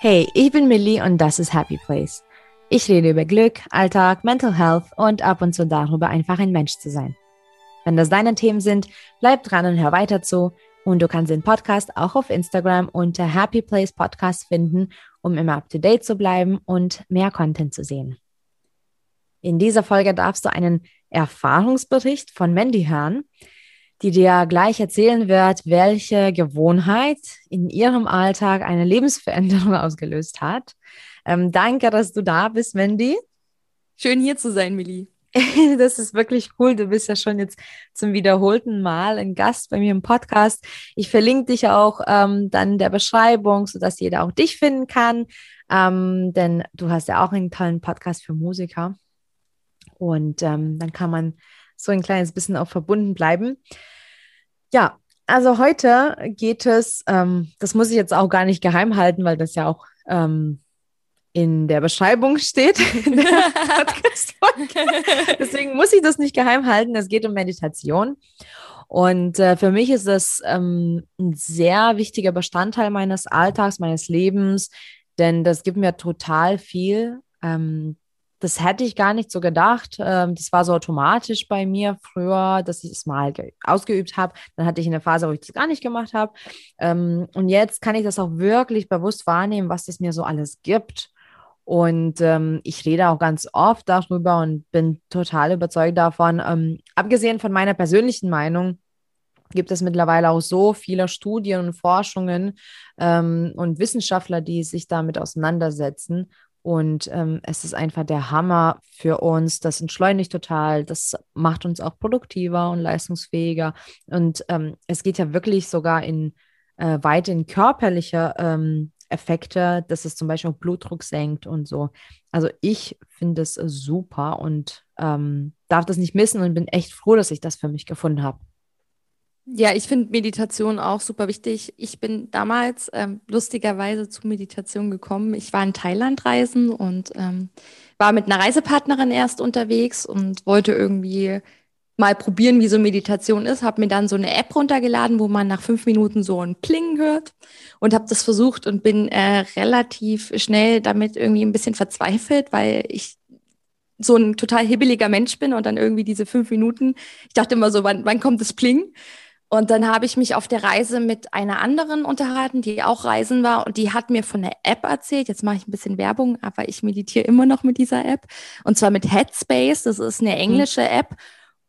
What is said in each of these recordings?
Hey, ich bin Millie und das ist Happy Place. Ich rede über Glück, Alltag, Mental Health und ab und zu darüber, einfach ein Mensch zu sein. Wenn das deine Themen sind, bleib dran und hör weiter zu. Und du kannst den Podcast auch auf Instagram unter Happy Place Podcast finden, um immer up to date zu bleiben und mehr Content zu sehen. In dieser Folge darfst du einen Erfahrungsbericht von Mandy hören die dir gleich erzählen wird, welche Gewohnheit in ihrem Alltag eine Lebensveränderung ausgelöst hat. Ähm, danke, dass du da bist, Mandy. Schön hier zu sein, Millie. Das ist wirklich cool. Du bist ja schon jetzt zum wiederholten Mal ein Gast bei mir im Podcast. Ich verlinke dich auch ähm, dann in der Beschreibung, sodass jeder auch dich finden kann. Ähm, denn du hast ja auch einen tollen Podcast für Musiker. Und ähm, dann kann man so ein kleines bisschen auch verbunden bleiben. Ja, also heute geht es, ähm, das muss ich jetzt auch gar nicht geheim halten, weil das ja auch ähm, in der Beschreibung steht. Deswegen muss ich das nicht geheim halten. Es geht um Meditation. Und äh, für mich ist das ähm, ein sehr wichtiger Bestandteil meines Alltags, meines Lebens, denn das gibt mir total viel. Ähm, das hätte ich gar nicht so gedacht. Ähm, das war so automatisch bei mir früher, dass ich es mal ausgeübt habe. Dann hatte ich eine Phase, wo ich das gar nicht gemacht habe. Ähm, und jetzt kann ich das auch wirklich bewusst wahrnehmen, was es mir so alles gibt. Und ähm, ich rede auch ganz oft darüber und bin total überzeugt davon. Ähm, abgesehen von meiner persönlichen Meinung, gibt es mittlerweile auch so viele Studien und Forschungen ähm, und Wissenschaftler, die sich damit auseinandersetzen und ähm, es ist einfach der Hammer für uns. Das entschleunigt total. Das macht uns auch produktiver und leistungsfähiger. Und ähm, es geht ja wirklich sogar in äh, weit in körperliche ähm, Effekte, dass es zum Beispiel auch Blutdruck senkt und so. Also ich finde es super und ähm, darf das nicht missen und bin echt froh, dass ich das für mich gefunden habe. Ja, ich finde Meditation auch super wichtig. Ich bin damals ähm, lustigerweise zu Meditation gekommen. Ich war in Thailand reisen und ähm, war mit einer Reisepartnerin erst unterwegs und wollte irgendwie mal probieren, wie so Meditation ist. Habe mir dann so eine App runtergeladen, wo man nach fünf Minuten so ein Pling hört und habe das versucht und bin äh, relativ schnell damit irgendwie ein bisschen verzweifelt, weil ich so ein total hibbeliger Mensch bin und dann irgendwie diese fünf Minuten, ich dachte immer so, wann, wann kommt das Pling? Und dann habe ich mich auf der Reise mit einer anderen unterhalten, die auch reisen war und die hat mir von der App erzählt. Jetzt mache ich ein bisschen Werbung, aber ich meditiere immer noch mit dieser App und zwar mit Headspace. Das ist eine mhm. englische App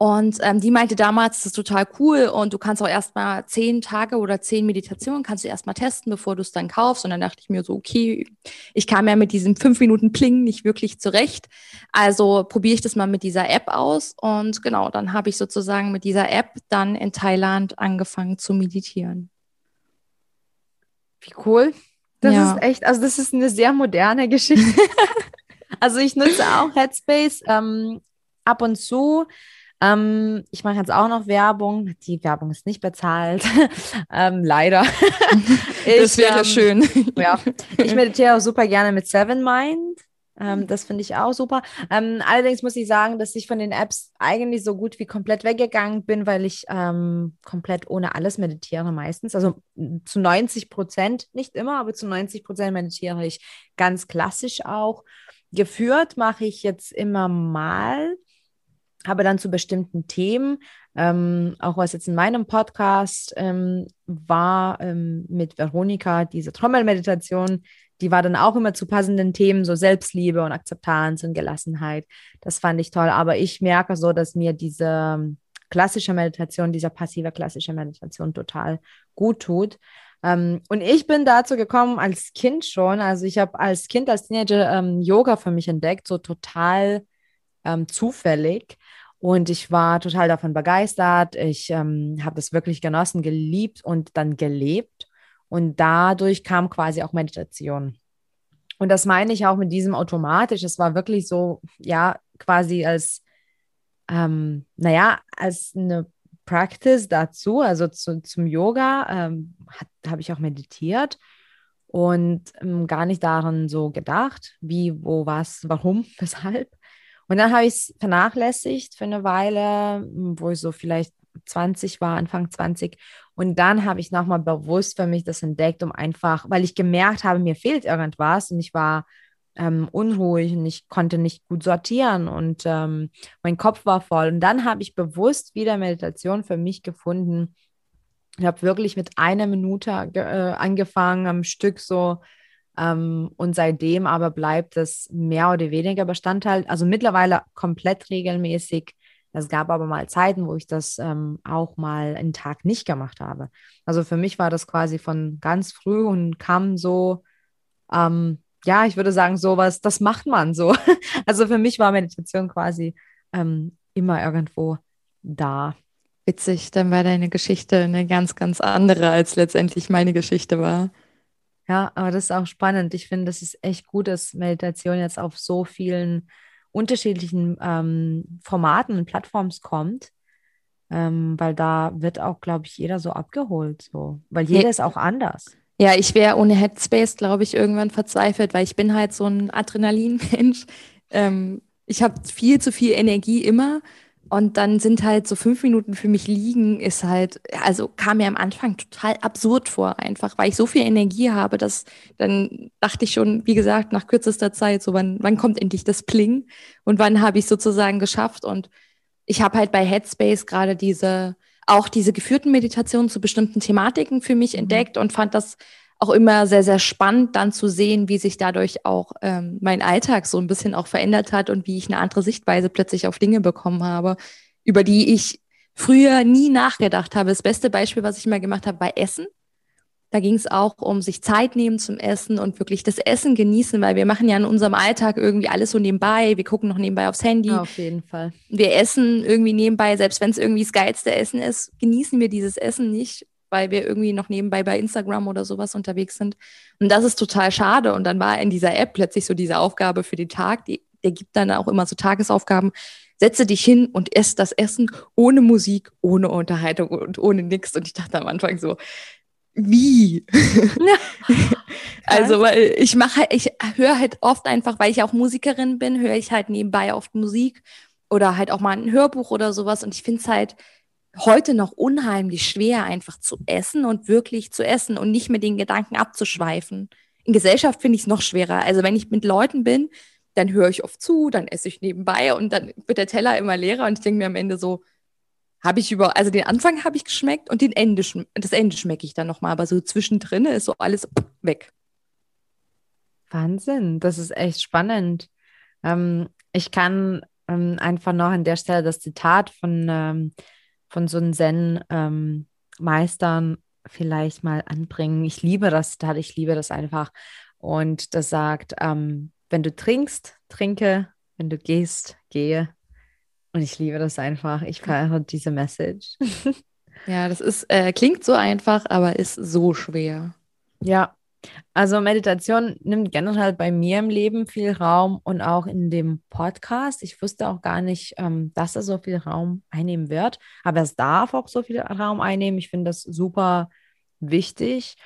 und ähm, die meinte damals, das ist total cool und du kannst auch erstmal zehn Tage oder zehn Meditationen kannst du erstmal testen, bevor du es dann kaufst. Und dann dachte ich mir so, okay, ich kam ja mit diesem fünf Minuten Pling nicht wirklich zurecht. Also probiere ich das mal mit dieser App aus. Und genau, dann habe ich sozusagen mit dieser App dann in Thailand angefangen zu meditieren. Wie cool. Das ja. ist echt, also das ist eine sehr moderne Geschichte. also ich nutze auch Headspace ähm, ab und zu. Ähm, ich mache jetzt auch noch Werbung. Die Werbung ist nicht bezahlt. ähm, leider. ich, das wäre ähm, schön. ja, ich meditiere auch super gerne mit Seven Mind. Ähm, das finde ich auch super. Ähm, allerdings muss ich sagen, dass ich von den Apps eigentlich so gut wie komplett weggegangen bin, weil ich ähm, komplett ohne alles meditiere meistens. Also zu 90 Prozent, nicht immer, aber zu 90 Prozent meditiere ich ganz klassisch auch. Geführt mache ich jetzt immer mal aber dann zu bestimmten Themen, ähm, auch was jetzt in meinem Podcast ähm, war ähm, mit Veronika, diese Trommelmeditation, die war dann auch immer zu passenden Themen, so Selbstliebe und Akzeptanz und Gelassenheit. Das fand ich toll. Aber ich merke so, dass mir diese ähm, klassische Meditation, diese passive klassische Meditation total gut tut. Ähm, und ich bin dazu gekommen als Kind schon. Also ich habe als Kind, als Teenager ähm, Yoga für mich entdeckt, so total ähm, zufällig. Und ich war total davon begeistert. Ich ähm, habe das wirklich genossen, geliebt und dann gelebt. Und dadurch kam quasi auch Meditation. Und das meine ich auch mit diesem automatisch. Es war wirklich so, ja, quasi als, ähm, naja, als eine Practice dazu, also zu, zum Yoga, ähm, habe ich auch meditiert und ähm, gar nicht daran so gedacht, wie, wo, was, warum, weshalb. Und dann habe ich es vernachlässigt für eine Weile, wo ich so vielleicht 20 war, Anfang 20. Und dann habe ich nochmal bewusst für mich das entdeckt, um einfach, weil ich gemerkt habe, mir fehlt irgendwas und ich war ähm, unruhig und ich konnte nicht gut sortieren und ähm, mein Kopf war voll. Und dann habe ich bewusst wieder Meditation für mich gefunden. Ich habe wirklich mit einer Minute äh, angefangen am Stück so ähm, und seitdem aber bleibt es mehr oder weniger Bestandteil, also mittlerweile komplett regelmäßig. Es gab aber mal Zeiten, wo ich das ähm, auch mal einen Tag nicht gemacht habe. Also für mich war das quasi von ganz früh und kam so, ähm, ja, ich würde sagen, sowas, das macht man so. Also für mich war Meditation quasi ähm, immer irgendwo da. Witzig, dann war deine Geschichte eine ganz, ganz andere, als letztendlich meine Geschichte war. Ja, aber das ist auch spannend. Ich finde, das ist echt gut, dass Meditation jetzt auf so vielen unterschiedlichen ähm, Formaten und Plattformen kommt, ähm, weil da wird auch, glaube ich, jeder so abgeholt, so, weil jeder ja. ist auch anders. Ja, ich wäre ohne Headspace, glaube ich, irgendwann verzweifelt, weil ich bin halt so ein Adrenalin-Mensch. Ähm, ich habe viel zu viel Energie immer und dann sind halt so fünf Minuten für mich liegen, ist halt, also kam mir am Anfang total absurd vor, einfach, weil ich so viel Energie habe, dass dann dachte ich schon, wie gesagt, nach kürzester Zeit, so wann, wann kommt endlich das Pling und wann habe ich sozusagen geschafft. Und ich habe halt bei Headspace gerade diese, auch diese geführten Meditationen zu bestimmten Thematiken für mich mhm. entdeckt und fand das auch immer sehr, sehr spannend, dann zu sehen, wie sich dadurch auch ähm, mein Alltag so ein bisschen auch verändert hat und wie ich eine andere Sichtweise plötzlich auf Dinge bekommen habe, über die ich früher nie nachgedacht habe. Das beste Beispiel, was ich mal gemacht habe, war Essen. Da ging es auch um sich Zeit nehmen zum Essen und wirklich das Essen genießen, weil wir machen ja in unserem Alltag irgendwie alles so nebenbei. Wir gucken noch nebenbei aufs Handy. Auf jeden Fall. Wir essen irgendwie nebenbei, selbst wenn es irgendwie das geilste Essen ist, genießen wir dieses Essen nicht weil wir irgendwie noch nebenbei bei Instagram oder sowas unterwegs sind. Und das ist total schade. Und dann war in dieser App plötzlich so diese Aufgabe für den Tag, die, der gibt dann auch immer so Tagesaufgaben. Setze dich hin und ess das Essen ohne Musik, ohne Unterhaltung und ohne nichts. Und ich dachte am Anfang so, wie? Ja. also, weil ich mache, ich höre halt oft einfach, weil ich auch Musikerin bin, höre ich halt nebenbei oft Musik oder halt auch mal ein Hörbuch oder sowas. Und ich finde es halt heute noch unheimlich schwer, einfach zu essen und wirklich zu essen und nicht mit den Gedanken abzuschweifen. In Gesellschaft finde ich es noch schwerer. Also wenn ich mit Leuten bin, dann höre ich oft zu, dann esse ich nebenbei und dann wird der Teller immer leerer und ich denke mir am Ende so, habe ich über, also den Anfang habe ich geschmeckt und den Ende, das Ende schmecke ich dann nochmal, aber so zwischendrin ist so alles weg. Wahnsinn, das ist echt spannend. Ähm, ich kann ähm, einfach noch an der Stelle das Zitat von ähm, von so einem Zen-Meistern ähm, vielleicht mal anbringen. Ich liebe das Zitat, ich liebe das einfach. Und das sagt, ähm, wenn du trinkst, trinke, wenn du gehst, gehe. Und ich liebe das einfach. Ich feiere diese Message. ja, das ist, äh, klingt so einfach, aber ist so schwer. Ja, also Meditation nimmt generell bei mir im Leben viel Raum und auch in dem Podcast. Ich wusste auch gar nicht, ähm, dass er so viel Raum einnehmen wird, aber es darf auch so viel Raum einnehmen. Ich finde das super wichtig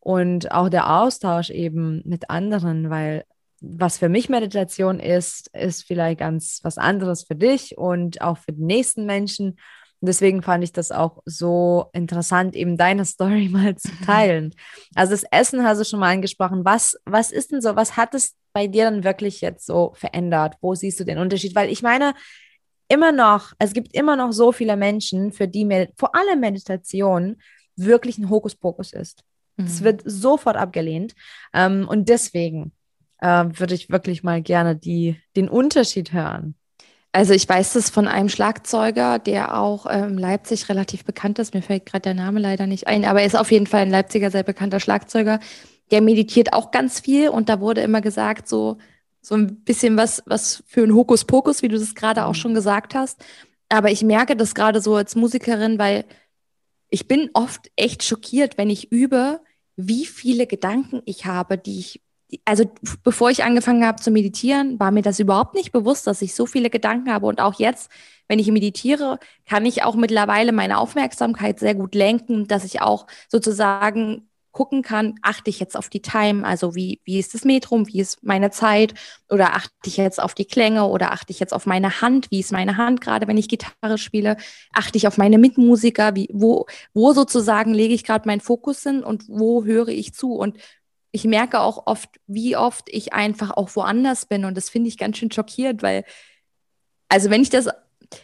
und auch der Austausch eben mit anderen, weil was für mich Meditation ist, ist vielleicht ganz was anderes für dich und auch für den nächsten Menschen. Und deswegen fand ich das auch so interessant, eben deine Story mal zu teilen. Also das Essen hast du schon mal angesprochen. Was, was ist denn so, was hat es bei dir dann wirklich jetzt so verändert? Wo siehst du den Unterschied? Weil ich meine, immer noch, es gibt immer noch so viele Menschen, für die vor allem Meditation wirklich ein Hokuspokus ist. Es mhm. wird sofort abgelehnt. Ähm, und deswegen äh, würde ich wirklich mal gerne die, den Unterschied hören. Also ich weiß das von einem Schlagzeuger, der auch in ähm, Leipzig relativ bekannt ist. Mir fällt gerade der Name leider nicht ein, aber er ist auf jeden Fall ein Leipziger sehr bekannter Schlagzeuger. Der meditiert auch ganz viel und da wurde immer gesagt, so, so ein bisschen was, was für ein Hokuspokus, wie du das gerade auch mhm. schon gesagt hast. Aber ich merke das gerade so als Musikerin, weil ich bin oft echt schockiert, wenn ich übe, wie viele Gedanken ich habe, die ich also bevor ich angefangen habe zu meditieren, war mir das überhaupt nicht bewusst, dass ich so viele Gedanken habe. Und auch jetzt, wenn ich meditiere, kann ich auch mittlerweile meine Aufmerksamkeit sehr gut lenken, dass ich auch sozusagen gucken kann, achte ich jetzt auf die Time, also wie, wie ist das Metrum, wie ist meine Zeit oder achte ich jetzt auf die Klänge oder achte ich jetzt auf meine Hand, wie ist meine Hand gerade, wenn ich Gitarre spiele, achte ich auf meine Mitmusiker, wie, wo, wo sozusagen lege ich gerade meinen Fokus hin und wo höre ich zu? Und ich merke auch oft, wie oft ich einfach auch woanders bin und das finde ich ganz schön schockiert, weil also wenn ich das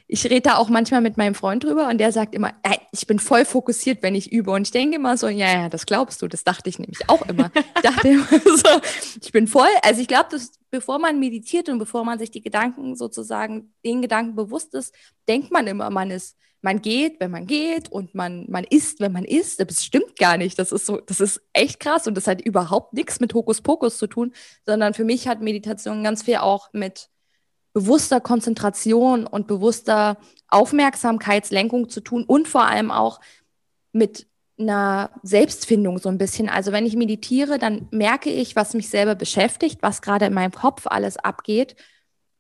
ich rede da auch manchmal mit meinem Freund drüber und der sagt immer, ey, ich bin voll fokussiert, wenn ich übe. Und ich denke immer so, ja, ja, das glaubst du. Das dachte ich nämlich auch immer. Ich dachte immer so, ich bin voll. Also ich glaube, dass bevor man meditiert und bevor man sich die Gedanken sozusagen, den Gedanken bewusst ist, denkt man immer, man ist, man geht, wenn man geht und man, man isst, wenn man isst. Das stimmt gar nicht. Das ist so, das ist echt krass und das hat überhaupt nichts mit Hokuspokus zu tun, sondern für mich hat Meditation ganz viel auch mit bewusster Konzentration und bewusster Aufmerksamkeitslenkung zu tun und vor allem auch mit einer Selbstfindung so ein bisschen. Also wenn ich meditiere, dann merke ich, was mich selber beschäftigt, was gerade in meinem Kopf alles abgeht.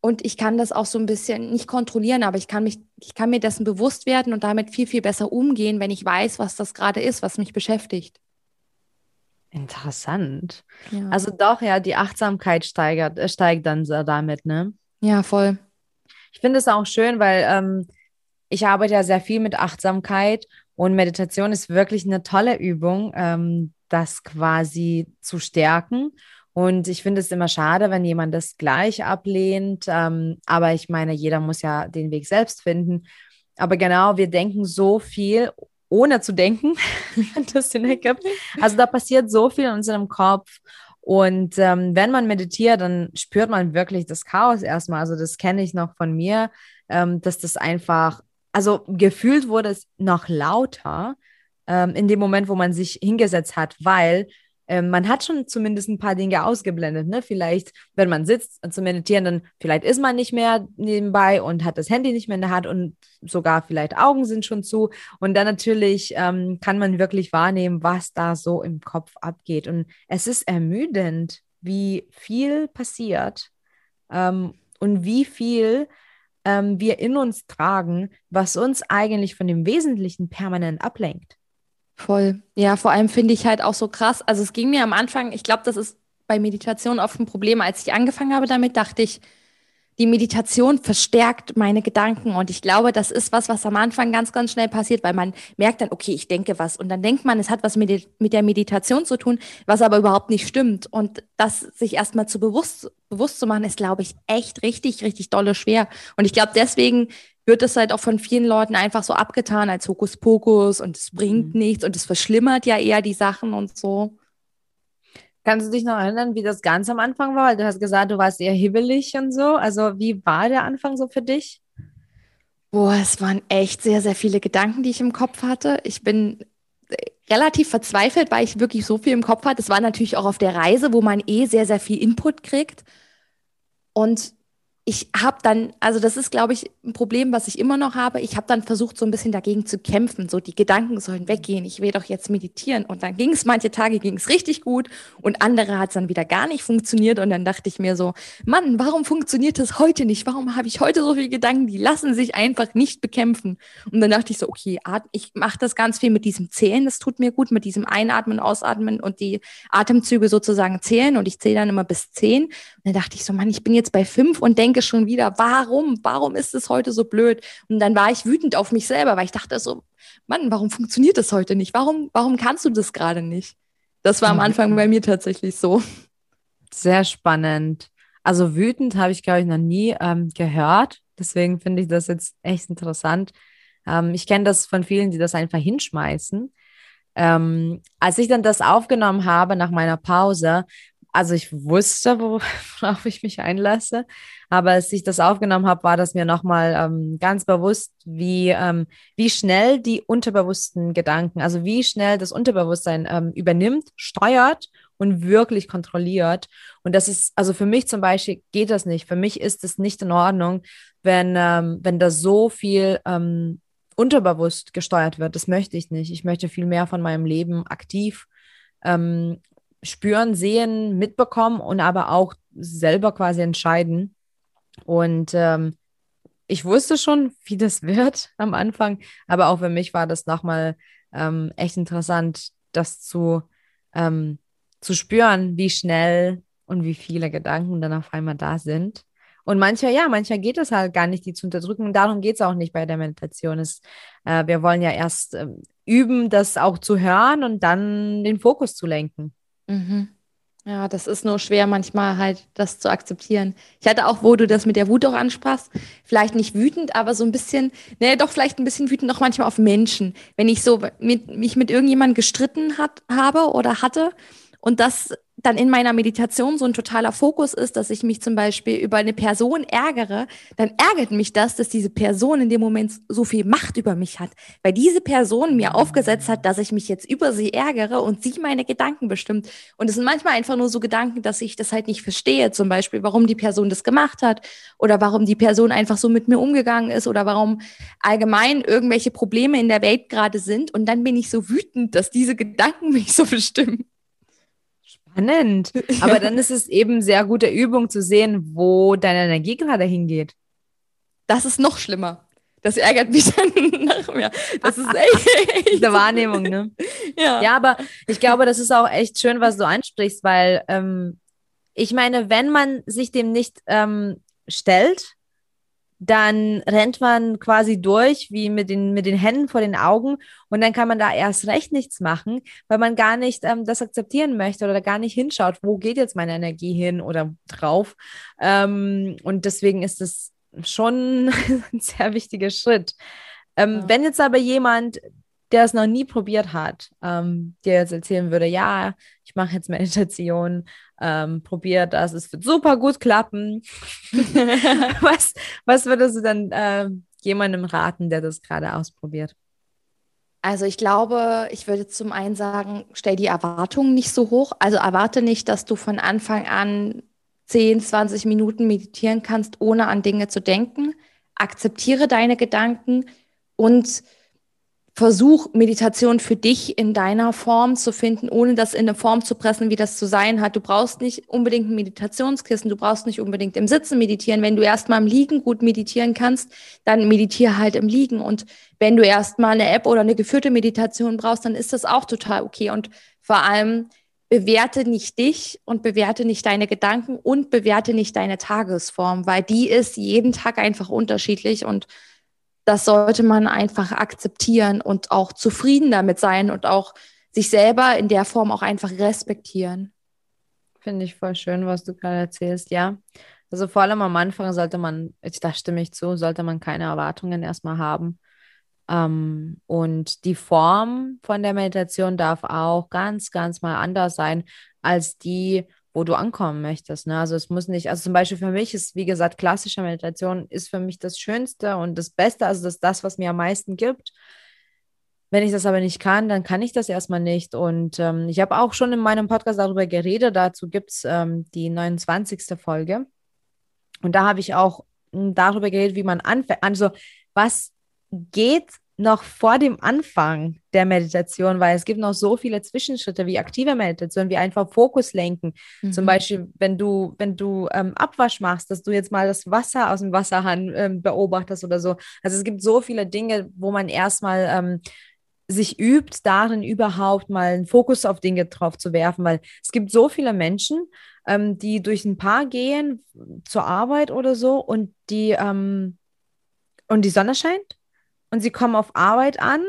Und ich kann das auch so ein bisschen nicht kontrollieren, aber ich kann mich, ich kann mir dessen bewusst werden und damit viel, viel besser umgehen, wenn ich weiß, was das gerade ist, was mich beschäftigt. Interessant. Ja. Also doch, ja, die Achtsamkeit steigert, äh, steigt dann damit, ne? Ja, voll. Ich finde es auch schön, weil ähm, ich arbeite ja sehr viel mit Achtsamkeit und Meditation ist wirklich eine tolle Übung, ähm, das quasi zu stärken. Und ich finde es immer schade, wenn jemand das gleich ablehnt. Ähm, aber ich meine, jeder muss ja den Weg selbst finden. Aber genau, wir denken so viel, ohne zu denken, wenn das Sinn ergibt. Also da passiert so viel in unserem Kopf. Und ähm, wenn man meditiert, dann spürt man wirklich das Chaos erstmal. Also das kenne ich noch von mir, ähm, dass das einfach, also gefühlt wurde es noch lauter ähm, in dem Moment, wo man sich hingesetzt hat, weil ähm, man hat schon zumindest ein paar Dinge ausgeblendet. Ne? Vielleicht, wenn man sitzt zu meditieren, dann vielleicht ist man nicht mehr nebenbei und hat das Handy nicht mehr in der Hand und sogar vielleicht Augen sind schon zu. Und dann natürlich ähm, kann man wirklich wahrnehmen, was da so im Kopf abgeht. Und es ist ermüdend, wie viel passiert ähm, und wie viel ähm, wir in uns tragen, was uns eigentlich von dem Wesentlichen permanent ablenkt. Voll. Ja, vor allem finde ich halt auch so krass. Also es ging mir am Anfang, ich glaube, das ist bei Meditation oft ein Problem. Als ich angefangen habe damit, dachte ich, die Meditation verstärkt meine Gedanken. Und ich glaube, das ist was, was am Anfang ganz, ganz schnell passiert, weil man merkt dann, okay, ich denke was. Und dann denkt man, es hat was mit, mit der Meditation zu tun, was aber überhaupt nicht stimmt. Und das sich erstmal zu bewusst, bewusst zu machen, ist, glaube ich, echt richtig, richtig dolle schwer. Und ich glaube, deswegen wird es halt auch von vielen Leuten einfach so abgetan als Hokuspokus und es bringt mhm. nichts und es verschlimmert ja eher die Sachen und so. Kannst du dich noch erinnern, wie das ganz am Anfang war? Weil du hast gesagt, du warst eher hibbelig und so. Also wie war der Anfang so für dich? Boah, es waren echt sehr, sehr viele Gedanken, die ich im Kopf hatte. Ich bin äh, relativ verzweifelt, weil ich wirklich so viel im Kopf hatte. Es war natürlich auch auf der Reise, wo man eh sehr, sehr viel Input kriegt. Und ich habe dann, also das ist, glaube ich, ein Problem, was ich immer noch habe. Ich habe dann versucht, so ein bisschen dagegen zu kämpfen. So, die Gedanken sollen weggehen. Ich will doch jetzt meditieren. Und dann ging es, manche Tage ging es richtig gut und andere hat es dann wieder gar nicht funktioniert. Und dann dachte ich mir so, Mann, warum funktioniert das heute nicht? Warum habe ich heute so viele Gedanken? Die lassen sich einfach nicht bekämpfen. Und dann dachte ich so, okay, ich mache das ganz viel mit diesem Zählen. Das tut mir gut, mit diesem Einatmen, Ausatmen und die Atemzüge sozusagen zählen. Und ich zähle dann immer bis zehn. Und dann dachte ich so, Mann, ich bin jetzt bei fünf und denke, denke schon wieder, warum, warum ist es heute so blöd? Und dann war ich wütend auf mich selber, weil ich dachte so, Mann, warum funktioniert das heute nicht? Warum, warum kannst du das gerade nicht? Das war am. Anfang bei mir tatsächlich so. Sehr spannend. Also wütend habe ich, glaube ich, noch nie ähm, gehört. Deswegen finde ich das jetzt echt interessant. Ähm, ich kenne das von vielen, die das einfach hinschmeißen. Ähm, als ich dann das aufgenommen habe nach meiner Pause, also ich wusste, worauf ich mich einlasse, aber als ich das aufgenommen habe, war das mir nochmal ähm, ganz bewusst, wie, ähm, wie schnell die unterbewussten Gedanken, also wie schnell das Unterbewusstsein ähm, übernimmt, steuert und wirklich kontrolliert. Und das ist, also für mich zum Beispiel geht das nicht. Für mich ist es nicht in Ordnung, wenn, ähm, wenn da so viel ähm, unterbewusst gesteuert wird. Das möchte ich nicht. Ich möchte viel mehr von meinem Leben aktiv ähm, spüren, sehen, mitbekommen und aber auch selber quasi entscheiden. Und ähm, ich wusste schon, wie das wird am Anfang, aber auch für mich war das nochmal ähm, echt interessant, das zu ähm, zu spüren, wie schnell und wie viele Gedanken dann auf einmal da sind. Und manchmal, ja, manchmal geht es halt gar nicht, die zu unterdrücken. Und darum geht es auch nicht bei der Meditation. Es, äh, wir wollen ja erst äh, üben, das auch zu hören und dann den Fokus zu lenken. Mhm. Ja, das ist nur schwer manchmal halt, das zu akzeptieren. Ich hatte auch, wo du das mit der Wut auch ansprachst, vielleicht nicht wütend, aber so ein bisschen, ne, doch vielleicht ein bisschen wütend auch manchmal auf Menschen. Wenn ich so mit, mich mit irgendjemandem gestritten hat, habe oder hatte und das dann in meiner Meditation so ein totaler Fokus ist, dass ich mich zum Beispiel über eine Person ärgere, dann ärgert mich das, dass diese Person in dem Moment so viel Macht über mich hat, weil diese Person mir aufgesetzt hat, dass ich mich jetzt über sie ärgere und sie meine Gedanken bestimmt. Und es sind manchmal einfach nur so Gedanken, dass ich das halt nicht verstehe, zum Beispiel, warum die Person das gemacht hat oder warum die Person einfach so mit mir umgegangen ist oder warum allgemein irgendwelche Probleme in der Welt gerade sind. Und dann bin ich so wütend, dass diese Gedanken mich so bestimmen. Spannend. Aber dann ist es eben sehr gute Übung zu sehen, wo deine Energie gerade hingeht. Das ist noch schlimmer. Das ärgert mich dann nach mir. Das ist echt. Diese Wahrnehmung, ne? Ja. ja, aber ich glaube, das ist auch echt schön, was du ansprichst, weil ähm, ich meine, wenn man sich dem nicht ähm, stellt, dann rennt man quasi durch, wie mit den, mit den Händen vor den Augen und dann kann man da erst recht nichts machen, weil man gar nicht ähm, das akzeptieren möchte oder gar nicht hinschaut, wo geht jetzt meine Energie hin oder drauf. Ähm, und deswegen ist es schon ein sehr wichtiger Schritt. Ähm, ja. Wenn jetzt aber jemand der es noch nie probiert hat, ähm, dir jetzt erzählen würde, ja, ich mache jetzt Meditation, ähm, probiere das, es wird super gut klappen. was, was würdest du dann äh, jemandem raten, der das gerade ausprobiert? Also ich glaube, ich würde zum einen sagen, stell die Erwartungen nicht so hoch. Also erwarte nicht, dass du von Anfang an 10, 20 Minuten meditieren kannst, ohne an Dinge zu denken. Akzeptiere deine Gedanken und versuch Meditation für dich in deiner Form zu finden, ohne das in eine Form zu pressen, wie das zu sein hat. Du brauchst nicht unbedingt ein Meditationskissen, du brauchst nicht unbedingt im Sitzen meditieren. Wenn du erstmal im Liegen gut meditieren kannst, dann meditiere halt im Liegen. Und wenn du erstmal eine App oder eine geführte Meditation brauchst, dann ist das auch total okay. Und vor allem bewerte nicht dich und bewerte nicht deine Gedanken und bewerte nicht deine Tagesform, weil die ist jeden Tag einfach unterschiedlich und das sollte man einfach akzeptieren und auch zufrieden damit sein und auch sich selber in der Form auch einfach respektieren. Finde ich voll schön, was du gerade erzählst, ja. Also vor allem am Anfang sollte man, da stimme ich zu, sollte man keine Erwartungen erstmal haben. Ähm, und die Form von der Meditation darf auch ganz, ganz mal anders sein als die, wo du ankommen möchtest. Ne? Also es muss nicht, also zum Beispiel für mich ist, wie gesagt, klassische Meditation ist für mich das Schönste und das Beste, also das das, was mir am meisten gibt. Wenn ich das aber nicht kann, dann kann ich das erstmal nicht. Und ähm, ich habe auch schon in meinem Podcast darüber geredet. Dazu gibt es ähm, die 29. Folge. Und da habe ich auch hm, darüber geredet, wie man anfängt. Also, was geht noch vor dem Anfang der Meditation, weil es gibt noch so viele Zwischenschritte wie aktive Meditation, wie einfach Fokus lenken. Mhm. Zum Beispiel, wenn du, wenn du ähm, Abwasch machst, dass du jetzt mal das Wasser aus dem Wasserhahn ähm, beobachtest oder so. Also es gibt so viele Dinge, wo man erstmal ähm, sich übt, darin überhaupt mal einen Fokus auf Dinge drauf zu werfen, weil es gibt so viele Menschen, ähm, die durch ein Paar gehen zur Arbeit oder so und die ähm, und die Sonne scheint und sie kommen auf Arbeit an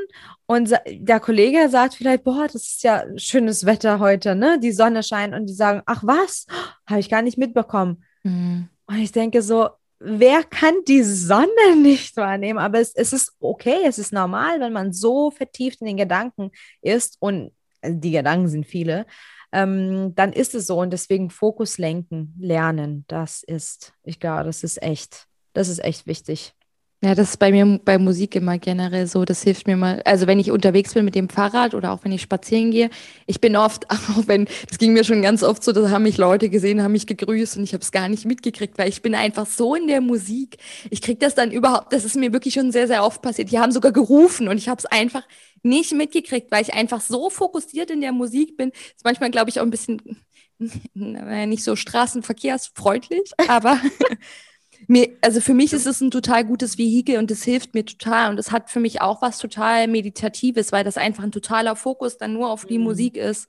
und der Kollege sagt vielleicht, boah, das ist ja schönes Wetter heute, ne? Die Sonne scheint und die sagen, ach was, habe ich gar nicht mitbekommen. Mhm. Und ich denke so, wer kann die Sonne nicht wahrnehmen? Aber es, es ist okay, es ist normal, wenn man so vertieft in den Gedanken ist und also die Gedanken sind viele, ähm, dann ist es so und deswegen Fokus lenken, lernen, das ist, ich glaube, das ist echt, das ist echt wichtig. Ja, das ist bei mir bei Musik immer generell so. Das hilft mir mal. Also wenn ich unterwegs bin mit dem Fahrrad oder auch wenn ich spazieren gehe, ich bin oft, auch wenn, das ging mir schon ganz oft so, da haben mich Leute gesehen, haben mich gegrüßt und ich habe es gar nicht mitgekriegt, weil ich bin einfach so in der Musik. Ich krieg das dann überhaupt, das ist mir wirklich schon sehr, sehr oft passiert. Die haben sogar gerufen und ich habe es einfach nicht mitgekriegt, weil ich einfach so fokussiert in der Musik bin. Das ist manchmal, glaube ich, auch ein bisschen nicht so straßenverkehrsfreundlich, aber mir, also für mich ist es ein total gutes Vehikel und es hilft mir total. Und es hat für mich auch was total Meditatives, weil das einfach ein totaler Fokus dann nur auf die mhm. Musik ist.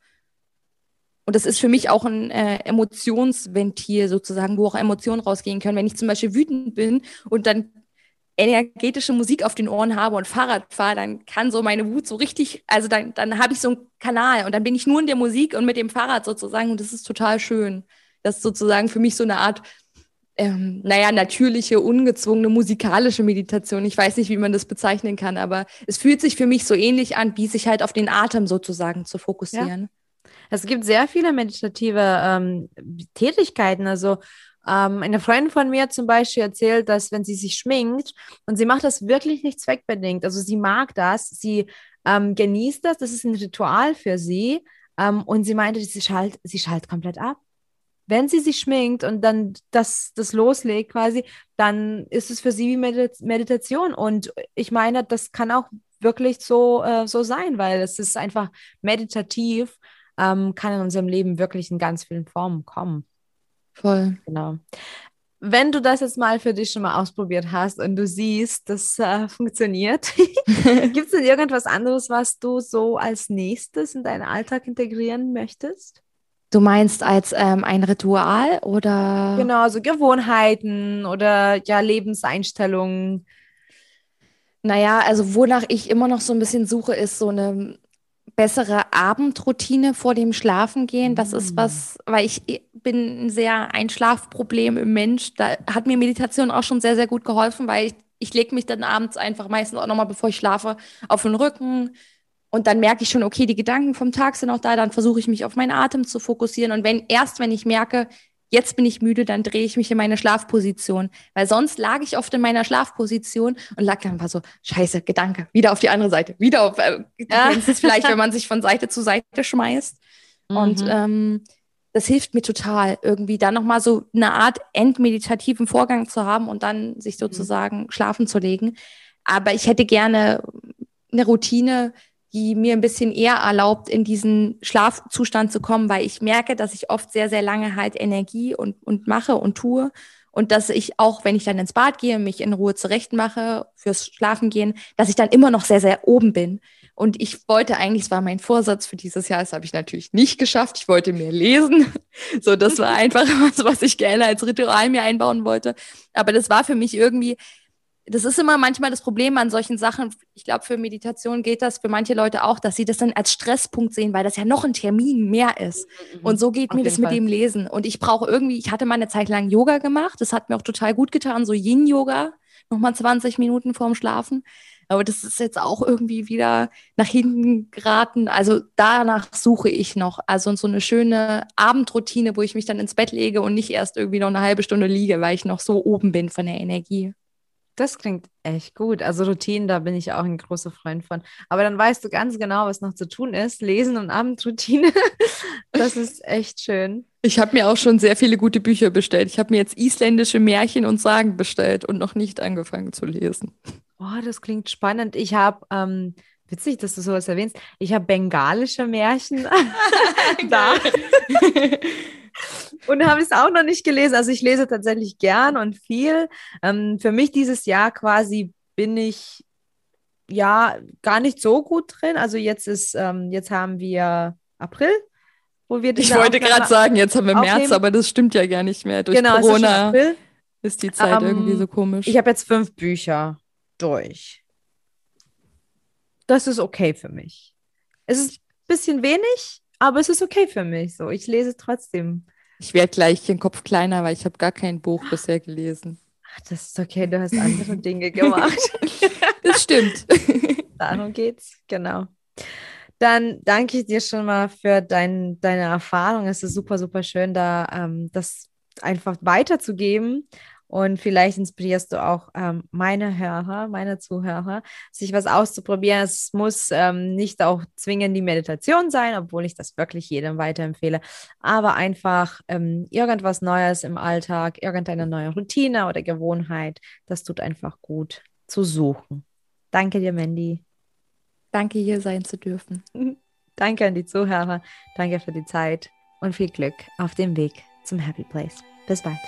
Und das ist für mich auch ein äh, Emotionsventil sozusagen, wo auch Emotionen rausgehen können. Wenn ich zum Beispiel wütend bin und dann energetische Musik auf den Ohren habe und Fahrrad fahre, dann kann so meine Wut so richtig, also dann, dann habe ich so einen Kanal und dann bin ich nur in der Musik und mit dem Fahrrad sozusagen und das ist total schön. Das ist sozusagen für mich so eine Art, ähm, naja, natürliche, ungezwungene musikalische Meditation. Ich weiß nicht, wie man das bezeichnen kann, aber es fühlt sich für mich so ähnlich an, wie sich halt auf den Atem sozusagen zu fokussieren. Ja. Es gibt sehr viele meditative ähm, Tätigkeiten, also ähm, eine Freundin von mir zum Beispiel erzählt, dass wenn sie sich schminkt und sie macht das wirklich nicht zweckbedingt, also sie mag das, sie ähm, genießt das, das ist ein Ritual für sie ähm, und sie meinte, sie schaltet sie schalt komplett ab. Wenn sie sich schminkt und dann das, das loslegt quasi, dann ist es für sie wie Medit Meditation und ich meine, das kann auch wirklich so, äh, so sein, weil es ist einfach meditativ, ähm, kann in unserem Leben wirklich in ganz vielen Formen kommen. Voll. Genau. Wenn du das jetzt mal für dich schon mal ausprobiert hast und du siehst, das äh, funktioniert, gibt es denn irgendwas anderes, was du so als nächstes in deinen Alltag integrieren möchtest? Du meinst als ähm, ein Ritual oder? Genau, so Gewohnheiten oder ja, Lebenseinstellungen. Naja, also wonach ich immer noch so ein bisschen suche, ist so eine bessere Abendroutine vor dem Schlafengehen. Das ist mm. was, weil ich bin ein sehr Einschlafproblem im Mensch. Da hat mir Meditation auch schon sehr, sehr gut geholfen, weil ich, ich lege mich dann abends einfach meistens auch nochmal, bevor ich schlafe, auf den Rücken. Und dann merke ich schon, okay, die Gedanken vom Tag sind auch da, dann versuche ich mich auf meinen Atem zu fokussieren. Und wenn erst, wenn ich merke, jetzt bin ich müde, dann drehe ich mich in meine Schlafposition. Weil sonst lag ich oft in meiner Schlafposition und lag dann einfach so, scheiße, Gedanke, wieder auf die andere Seite, wieder auf, äh, ja. es vielleicht, wenn man sich von Seite zu Seite schmeißt. Mhm. Und ähm, das hilft mir total, irgendwie dann nochmal so eine Art endmeditativen Vorgang zu haben und dann sich mhm. sozusagen mhm. schlafen zu legen. Aber ich hätte gerne eine Routine, die mir ein bisschen eher erlaubt, in diesen Schlafzustand zu kommen, weil ich merke, dass ich oft sehr, sehr lange halt Energie und, und mache und tue. Und dass ich auch, wenn ich dann ins Bad gehe, mich in Ruhe zurechtmache fürs Schlafengehen, dass ich dann immer noch sehr, sehr oben bin. Und ich wollte eigentlich, es war mein Vorsatz für dieses Jahr, das habe ich natürlich nicht geschafft. Ich wollte mehr lesen. So, das war einfach was, was ich gerne als Ritual mir einbauen wollte. Aber das war für mich irgendwie, das ist immer manchmal das Problem an solchen Sachen. Ich glaube, für Meditation geht das für manche Leute auch, dass sie das dann als Stresspunkt sehen, weil das ja noch ein Termin mehr ist. Mhm. Und so geht Auf mir das mit dem Lesen. Und ich brauche irgendwie, ich hatte mal eine Zeit lang Yoga gemacht. Das hat mir auch total gut getan, so Yin-Yoga, nochmal 20 Minuten vorm Schlafen. Aber das ist jetzt auch irgendwie wieder nach hinten geraten. Also danach suche ich noch. Also so eine schöne Abendroutine, wo ich mich dann ins Bett lege und nicht erst irgendwie noch eine halbe Stunde liege, weil ich noch so oben bin von der Energie. Das klingt echt gut. Also Routinen, da bin ich auch ein großer Freund von. Aber dann weißt du ganz genau, was noch zu tun ist. Lesen und Abendroutine. das ist echt schön. Ich habe mir auch schon sehr viele gute Bücher bestellt. Ich habe mir jetzt isländische Märchen und Sagen bestellt und noch nicht angefangen zu lesen. Oh, das klingt spannend. Ich habe, ähm, witzig, dass du sowas erwähnst, ich habe bengalische Märchen da. und habe es auch noch nicht gelesen. Also ich lese tatsächlich gern und viel. Ähm, für mich dieses Jahr quasi bin ich ja gar nicht so gut drin. Also jetzt ist, ähm, jetzt haben wir April, wo wir Ich wollte gerade sagen, jetzt haben wir aufnehmen. März, aber das stimmt ja gar nicht mehr. Durch genau, Corona ist, ist, die Zeit ähm, irgendwie so komisch. Ich habe jetzt fünf Bücher durch. Das ist okay für mich. Es ist ein bisschen wenig, aber es ist okay für mich. So, ich lese trotzdem. Ich werde gleich den Kopf kleiner, weil ich habe gar kein Buch bisher gelesen. Ach, das ist okay, du hast andere Dinge gemacht. das stimmt. Darum geht's, genau. Dann danke ich dir schon mal für dein, deine Erfahrung. Es ist super, super schön, da ähm, das einfach weiterzugeben. Und vielleicht inspirierst du auch ähm, meine Hörer, meine Zuhörer, sich was auszuprobieren. Es muss ähm, nicht auch zwingend die Meditation sein, obwohl ich das wirklich jedem weiterempfehle. Aber einfach ähm, irgendwas Neues im Alltag, irgendeine neue Routine oder Gewohnheit, das tut einfach gut zu suchen. Danke dir, Mandy. Danke, hier sein zu dürfen. Danke an die Zuhörer. Danke für die Zeit und viel Glück auf dem Weg zum Happy Place. Bis bald.